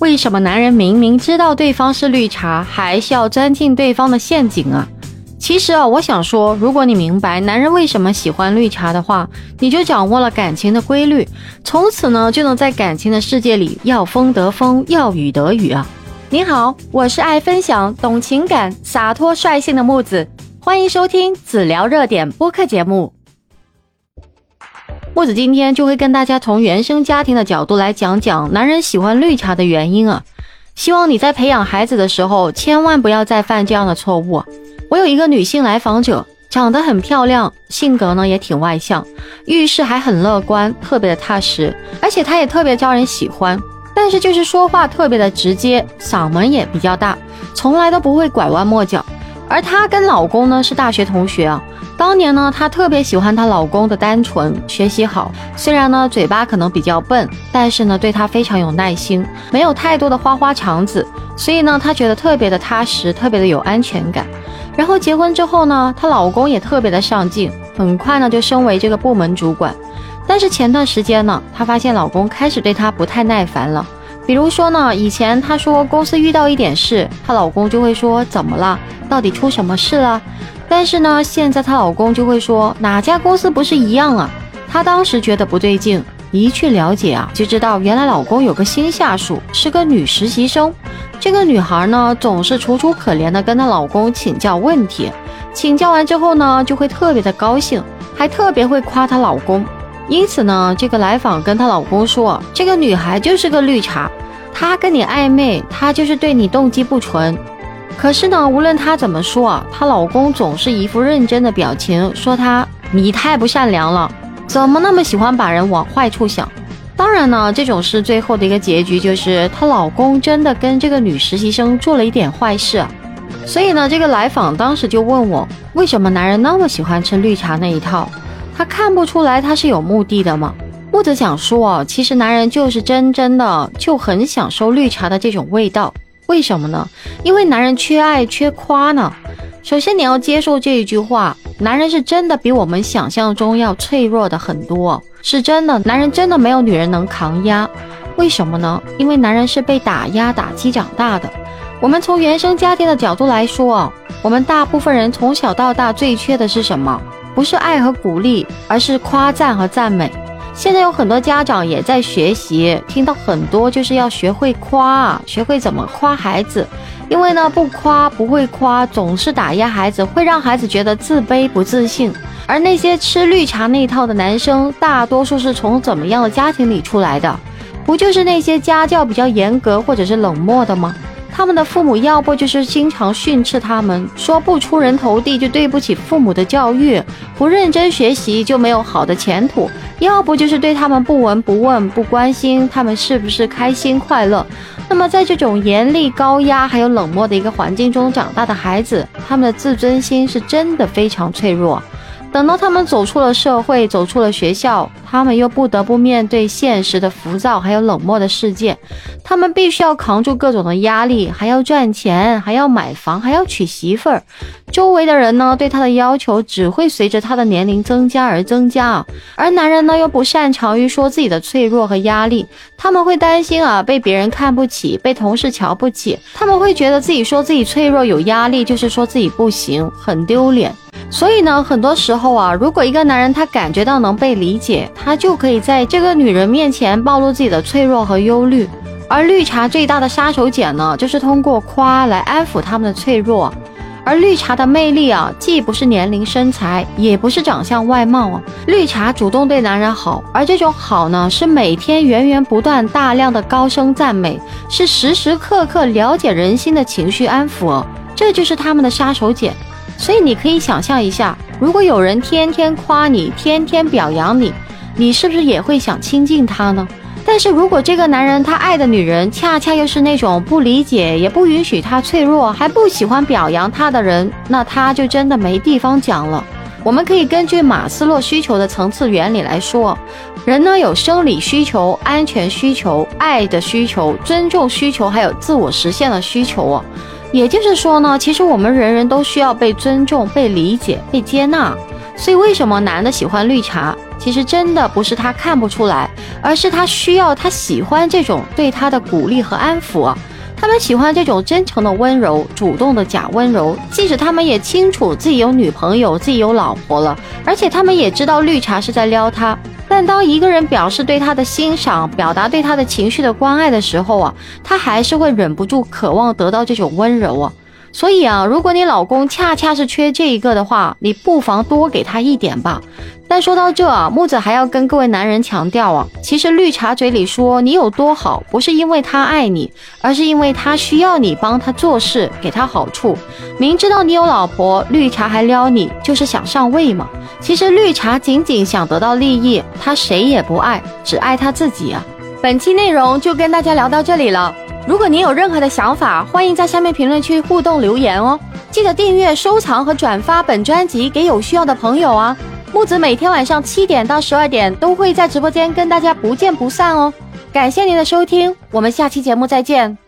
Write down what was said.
为什么男人明明知道对方是绿茶，还是要钻进对方的陷阱啊？其实啊，我想说，如果你明白男人为什么喜欢绿茶的话，你就掌握了感情的规律，从此呢，就能在感情的世界里要风得风，要雨得雨啊。你好，我是爱分享、懂情感、洒脱率性的木子，欢迎收听子聊热点播客节目。木子今天就会跟大家从原生家庭的角度来讲讲男人喜欢绿茶的原因啊。希望你在培养孩子的时候，千万不要再犯这样的错误。我有一个女性来访者，长得很漂亮，性格呢也挺外向，遇事还很乐观，特别的踏实，而且她也特别招人喜欢。但是就是说话特别的直接，嗓门也比较大，从来都不会拐弯抹角。而她跟老公呢是大学同学啊，当年呢她特别喜欢她老公的单纯，学习好，虽然呢嘴巴可能比较笨，但是呢对她非常有耐心，没有太多的花花肠子，所以呢她觉得特别的踏实，特别的有安全感。然后结婚之后呢，她老公也特别的上进，很快呢就升为这个部门主管。但是前段时间呢，她发现老公开始对她不太耐烦了。比如说呢，以前她说公司遇到一点事，她老公就会说怎么了，到底出什么事了？但是呢，现在她老公就会说哪家公司不是一样啊？她当时觉得不对劲，一去了解啊，就知道原来老公有个新下属，是个女实习生。这个女孩呢，总是楚楚可怜的跟她老公请教问题，请教完之后呢，就会特别的高兴，还特别会夸她老公。因此呢，这个来访跟她老公说，这个女孩就是个绿茶，她跟你暧昧，她就是对你动机不纯。可是呢，无论她怎么说，她老公总是一副认真的表情，说她你太不善良了，怎么那么喜欢把人往坏处想？当然呢，这种事最后的一个结局就是她老公真的跟这个女实习生做了一点坏事。所以呢，这个来访当时就问我，为什么男人那么喜欢吃绿茶那一套？他看不出来他是有目的的吗？木子想说，其实男人就是真真的就很享受绿茶的这种味道。为什么呢？因为男人缺爱缺夸呢。首先你要接受这一句话，男人是真的比我们想象中要脆弱的很多，是真的。男人真的没有女人能抗压。为什么呢？因为男人是被打压打击长大的。我们从原生家庭的角度来说，我们大部分人从小到大最缺的是什么？不是爱和鼓励，而是夸赞和赞美。现在有很多家长也在学习，听到很多就是要学会夸，学会怎么夸孩子。因为呢，不夸不会夸，总是打压孩子，会让孩子觉得自卑不自信。而那些吃绿茶那一套的男生，大多数是从怎么样的家庭里出来的？不就是那些家教比较严格或者是冷漠的吗？他们的父母要不就是经常训斥他们，说不出人头地就对不起父母的教育，不认真学习就没有好的前途；要不就是对他们不闻不问，不关心他们是不是开心快乐。那么在这种严厉、高压还有冷漠的一个环境中长大的孩子，他们的自尊心是真的非常脆弱。等到他们走出了社会，走出了学校，他们又不得不面对现实的浮躁还有冷漠的世界。他们必须要扛住各种的压力，还要赚钱，还要买房，还要娶媳妇儿。周围的人呢，对他的要求只会随着他的年龄增加而增加。而男人呢，又不擅长于说自己的脆弱和压力，他们会担心啊，被别人看不起，被同事瞧不起。他们会觉得自己说自己脆弱有压力，就是说自己不行，很丢脸。所以呢，很多时候啊，如果一个男人他感觉到能被理解，他就可以在这个女人面前暴露自己的脆弱和忧虑。而绿茶最大的杀手锏呢，就是通过夸来安抚他们的脆弱。而绿茶的魅力啊，既不是年龄、身材，也不是长相、外貌啊。绿茶主动对男人好，而这种好呢，是每天源源不断、大量的高声赞美，是时时刻刻了解人心的情绪安抚。这就是他们的杀手锏。所以你可以想象一下，如果有人天天夸你，天天表扬你，你是不是也会想亲近他呢？但是如果这个男人他爱的女人恰恰又是那种不理解，也不允许他脆弱，还不喜欢表扬他的人，那他就真的没地方讲了。我们可以根据马斯洛需求的层次原理来说，人呢有生理需求、安全需求、爱的需求、尊重需求，还有自我实现的需求哦。也就是说呢，其实我们人人都需要被尊重、被理解、被接纳。所以为什么男的喜欢绿茶，其实真的不是他看不出来，而是他需要、他喜欢这种对他的鼓励和安抚。他们喜欢这种真诚的温柔、主动的假温柔。即使他们也清楚自己有女朋友、自己有老婆了，而且他们也知道绿茶是在撩他。但当一个人表示对他的欣赏、表达对他的情绪的关爱的时候啊，他还是会忍不住渴望得到这种温柔啊。所以啊，如果你老公恰恰是缺这一个的话，你不妨多给他一点吧。但说到这啊，木子还要跟各位男人强调啊，其实绿茶嘴里说你有多好，不是因为他爱你，而是因为他需要你帮他做事，给他好处。明知道你有老婆，绿茶还撩你，就是想上位嘛。其实绿茶仅仅想得到利益，他谁也不爱，只爱他自己啊。本期内容就跟大家聊到这里了。如果您有任何的想法，欢迎在下面评论区互动留言哦！记得订阅、收藏和转发本专辑给有需要的朋友啊！木子每天晚上七点到十二点都会在直播间跟大家不见不散哦！感谢您的收听，我们下期节目再见。